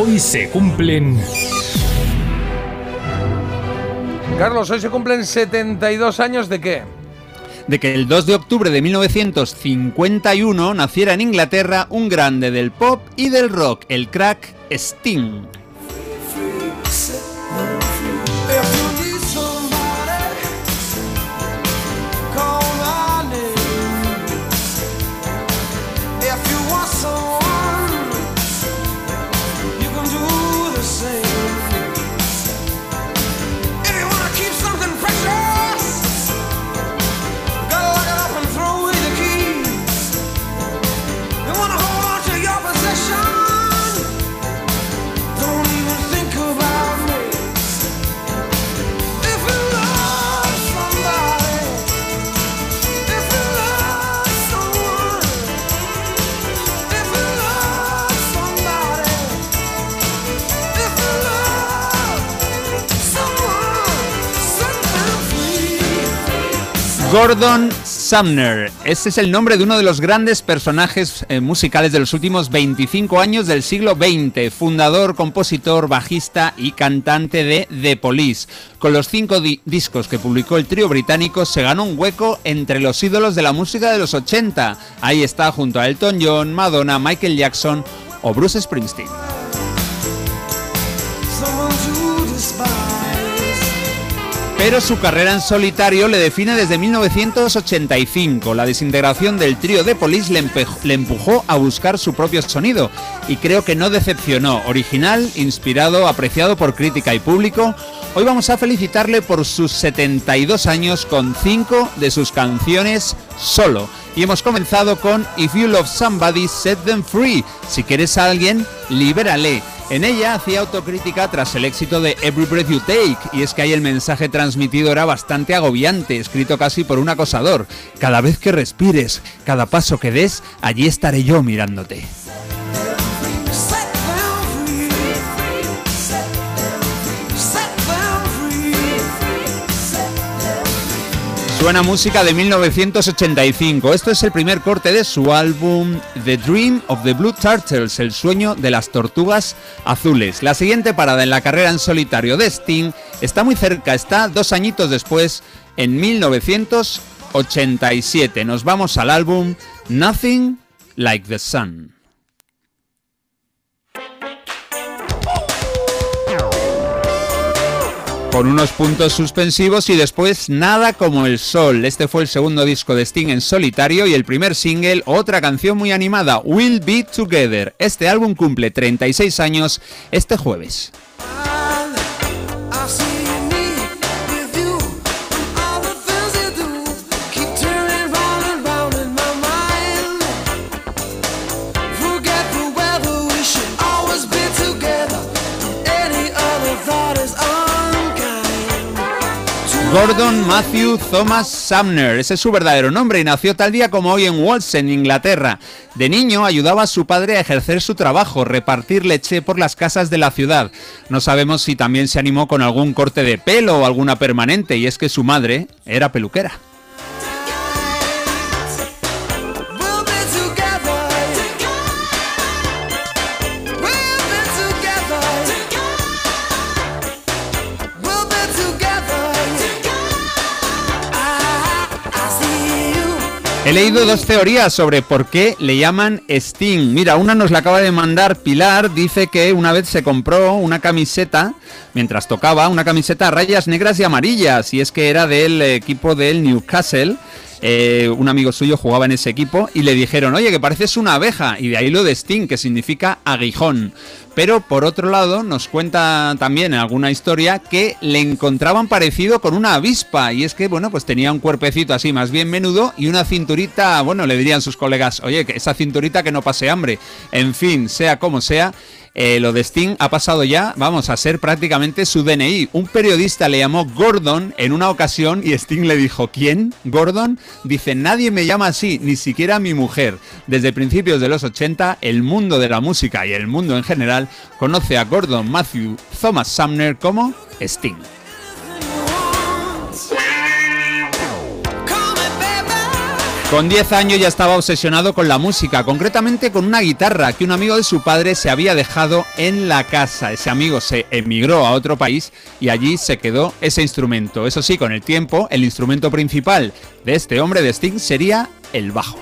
Hoy se cumplen... Carlos, hoy se cumplen 72 años de qué? De que el 2 de octubre de 1951 naciera en Inglaterra un grande del pop y del rock, el crack Sting. Gordon Sumner. Ese es el nombre de uno de los grandes personajes eh, musicales de los últimos 25 años del siglo XX. Fundador, compositor, bajista y cantante de The Police. Con los cinco discos que publicó el trío británico se ganó un hueco entre los ídolos de la música de los 80. Ahí está junto a Elton John, Madonna, Michael Jackson o Bruce Springsteen. Pero su carrera en solitario le define desde 1985. La desintegración del trío de Police le, empujó a buscar su propio sonido y creo que no decepcionó. Original, inspirado, apreciado por crítica y público. Hoy vamos a felicitarle por sus 72 años con 5 de sus canciones solo. Y hemos comenzado con If You Love Somebody, Set Them Free. Si quieres a alguien, libérale. En ella hacía autocrítica tras el éxito de Every Breath You Take, y es que ahí el mensaje transmitido era bastante agobiante, escrito casi por un acosador. Cada vez que respires, cada paso que des, allí estaré yo mirándote. Suena música de 1985. Esto es el primer corte de su álbum The Dream of the Blue Turtles, el sueño de las tortugas azules. La siguiente parada en la carrera en solitario de Sting está muy cerca, está dos añitos después, en 1987. Nos vamos al álbum Nothing Like the Sun. Con unos puntos suspensivos y después Nada como el Sol. Este fue el segundo disco de Sting en solitario y el primer single, otra canción muy animada, We'll Be Together. Este álbum cumple 36 años este jueves. Gordon Matthew Thomas Sumner, ese es su verdadero nombre y nació tal día como hoy en Walsen, Inglaterra. De niño ayudaba a su padre a ejercer su trabajo, repartir leche por las casas de la ciudad. No sabemos si también se animó con algún corte de pelo o alguna permanente, y es que su madre era peluquera. He leído dos teorías sobre por qué le llaman Sting. Mira, una nos la acaba de mandar Pilar, dice que una vez se compró una camiseta, mientras tocaba, una camiseta a rayas negras y amarillas, y es que era del equipo del Newcastle. Eh, un amigo suyo jugaba en ese equipo y le dijeron, oye, que pareces una abeja, y de ahí lo de Sting, que significa aguijón. Pero por otro lado, nos cuenta también en alguna historia que le encontraban parecido con una avispa. Y es que, bueno, pues tenía un cuerpecito así más bien menudo y una cinturita, bueno, le dirían sus colegas, oye, que esa cinturita que no pase hambre. En fin, sea como sea, eh, lo de Sting ha pasado ya, vamos, a ser prácticamente su DNI. Un periodista le llamó Gordon en una ocasión y Sting le dijo, ¿quién? ¿Gordon? Dice, nadie me llama así, ni siquiera mi mujer. Desde principios de los 80, el mundo de la música y el mundo en general conoce a Gordon Matthew Thomas Sumner como Sting. Con 10 años ya estaba obsesionado con la música, concretamente con una guitarra que un amigo de su padre se había dejado en la casa. Ese amigo se emigró a otro país y allí se quedó ese instrumento. Eso sí, con el tiempo, el instrumento principal de este hombre de Sting sería el bajo.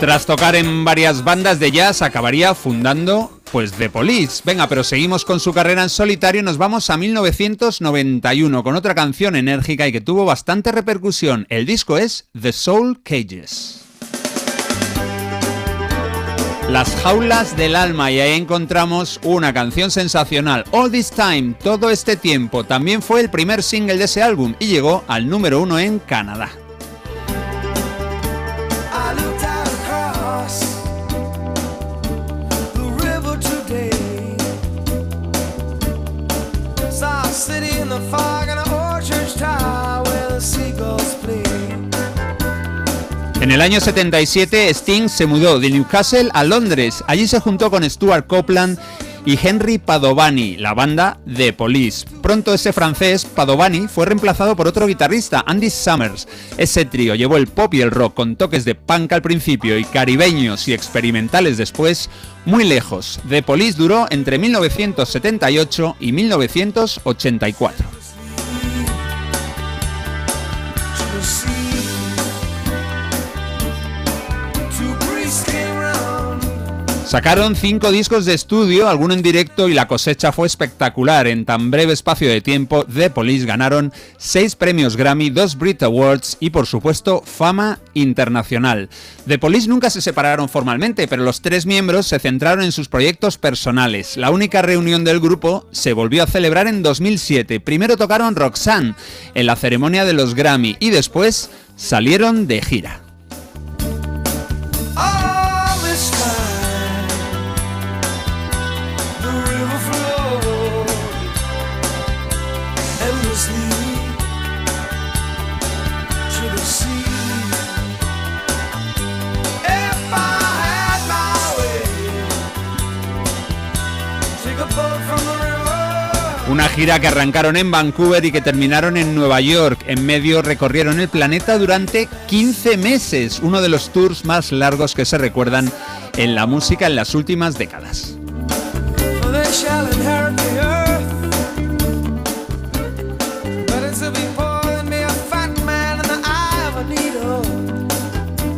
Tras tocar en varias bandas de jazz, acabaría fundando pues The Police. Venga, pero seguimos con su carrera en solitario y nos vamos a 1991 con otra canción enérgica y que tuvo bastante repercusión. El disco es The Soul Cages. Las jaulas del alma y ahí encontramos una canción sensacional, All This Time, todo este tiempo. También fue el primer single de ese álbum y llegó al número uno en Canadá. El año 77 Sting se mudó de Newcastle a Londres. Allí se juntó con Stuart Copeland y Henry Padovani, la banda de Police. Pronto ese francés, Padovani, fue reemplazado por otro guitarrista, Andy Summers. Ese trío llevó el pop y el rock con toques de punk al principio y caribeños y experimentales después muy lejos. The Police duró entre 1978 y 1984. Sacaron cinco discos de estudio, alguno en directo y la cosecha fue espectacular. En tan breve espacio de tiempo, The Police ganaron seis premios Grammy, dos Brit Awards y por supuesto fama internacional. The Police nunca se separaron formalmente, pero los tres miembros se centraron en sus proyectos personales. La única reunión del grupo se volvió a celebrar en 2007. Primero tocaron Roxanne en la ceremonia de los Grammy y después salieron de gira. Una gira que arrancaron en Vancouver y que terminaron en Nueva York. En medio recorrieron el planeta durante 15 meses, uno de los tours más largos que se recuerdan en la música en las últimas décadas.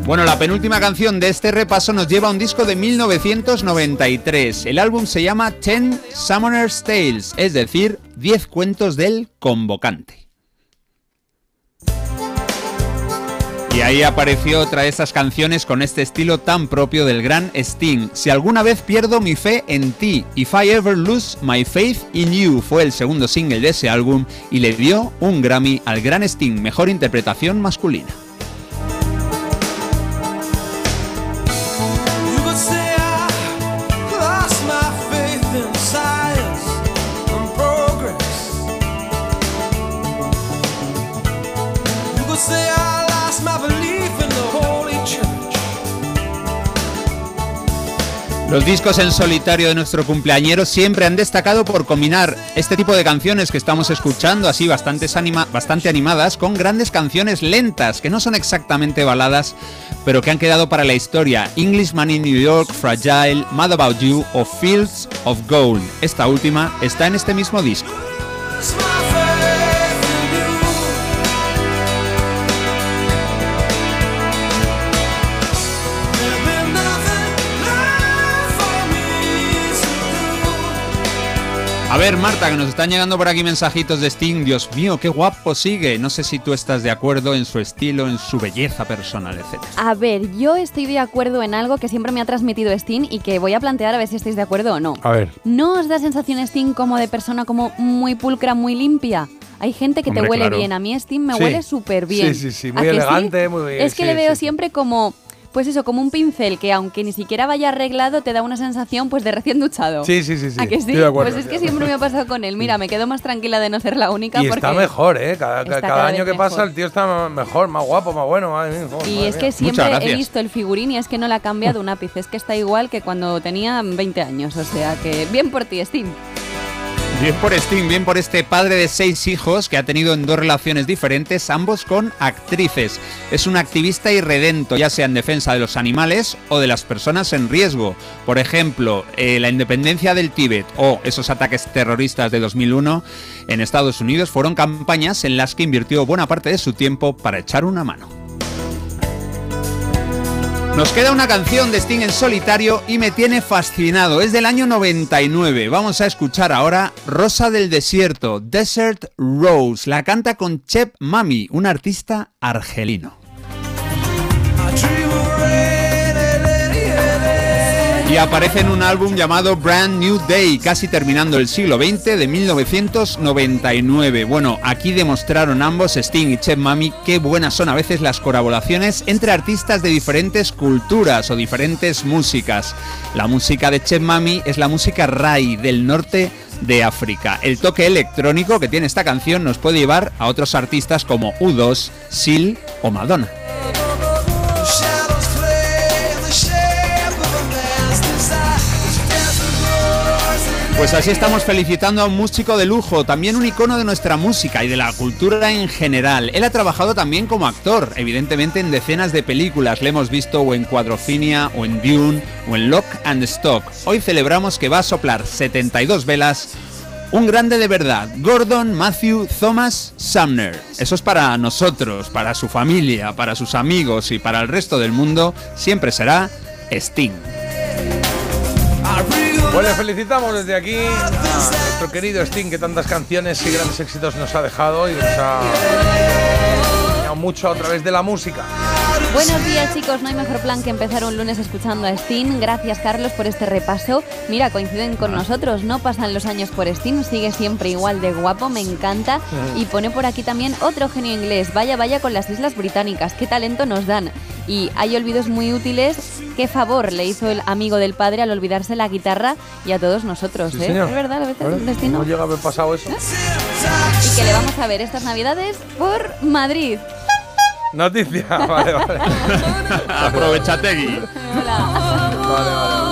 Bueno, la penúltima canción de este repaso nos lleva a un disco de 1993. El álbum se llama Ten Summoner's Tales, es decir, 10 cuentos del convocante. Y ahí apareció otra de esas canciones con este estilo tan propio del gran Sting. Si alguna vez pierdo mi fe en ti, If I Ever Lose My Faith in You, fue el segundo single de ese álbum y le dio un Grammy al gran Sting, mejor interpretación masculina. Los discos en solitario de nuestro cumpleañero siempre han destacado por combinar este tipo de canciones que estamos escuchando, así bastante animadas, con grandes canciones lentas, que no son exactamente baladas, pero que han quedado para la historia. Englishman in New York, Fragile, Mad About You o Fields of Gold. Esta última está en este mismo disco. A ver, Marta, que nos están llegando por aquí mensajitos de Sting. Dios mío, qué guapo sigue. No sé si tú estás de acuerdo en su estilo, en su belleza personal, etc. A ver, yo estoy de acuerdo en algo que siempre me ha transmitido Sting y que voy a plantear a ver si estáis de acuerdo o no. A ver. ¿No os da sensación Sting como de persona como muy pulcra, muy limpia? Hay gente que te huele bien. A mí Sting me huele súper bien. Sí, sí, sí. Muy elegante, muy bien. Es que le veo siempre como pues eso, como un pincel que aunque ni siquiera vaya arreglado, te da una sensación pues de recién duchado. Sí, sí, sí. sí. ¿A que sí? pues es que siempre me ha pasado con él. Mira, me quedo más tranquila de no ser la única. Y porque está mejor, ¿eh? Cada, año que pasa el tío está mejor, más guapo, más bueno. y es que siempre he visto el figurín y es que no le ha cambiado un ápice. Es que está igual que cuando tenía 20 años. O sea que bien por ti, Steve. Bien por Sting, bien por este padre de seis hijos que ha tenido en dos relaciones diferentes, ambos con actrices. Es un activista irredento, ya sea en defensa de los animales o de las personas en riesgo. Por ejemplo, eh, la independencia del Tíbet o esos ataques terroristas de 2001 en Estados Unidos fueron campañas en las que invirtió buena parte de su tiempo para echar una mano. Nos queda una canción de Sting en solitario y me tiene fascinado. Es del año 99. Vamos a escuchar ahora Rosa del Desierto, Desert Rose. La canta con Chep Mami, un artista argelino. Aparece en un álbum llamado Brand New Day, casi terminando el siglo XX, de 1999. Bueno, aquí demostraron ambos, Sting y Chef Mami, qué buenas son a veces las colaboraciones entre artistas de diferentes culturas o diferentes músicas. La música de Chef Mami es la música Rai del norte de África. El toque electrónico que tiene esta canción nos puede llevar a otros artistas como U2, Seal o Madonna. Pues así estamos felicitando a un músico de lujo, también un icono de nuestra música y de la cultura en general. Él ha trabajado también como actor, evidentemente en decenas de películas. Le hemos visto o en Cuadrofinia, o en Dune, o en Lock and Stock. Hoy celebramos que va a soplar 72 velas un grande de verdad, Gordon Matthew Thomas Sumner. Eso es para nosotros, para su familia, para sus amigos y para el resto del mundo. Siempre será Sting. Pues le felicitamos desde aquí a nuestro querido Sting que tantas canciones y grandes éxitos nos ha dejado y nos ha enseñado mucho a través de la música. Buenos días chicos, no hay mejor plan que empezar un lunes escuchando a Sting. Gracias Carlos por este repaso. Mira, coinciden con nosotros, no pasan los años por Sting, sigue siempre igual de guapo, me encanta. Y pone por aquí también otro genio inglés, vaya vaya con las Islas Británicas, qué talento nos dan. Y hay olvidos muy útiles, qué favor le hizo el amigo del padre al olvidarse la guitarra y a todos nosotros, ¿eh? Es verdad, a veces un destino. No llega a haber pasado eso. Y que le vamos a ver estas navidades por Madrid. Noticia, vale, vale. Aprovechate aquí. Hola. Vale, vale.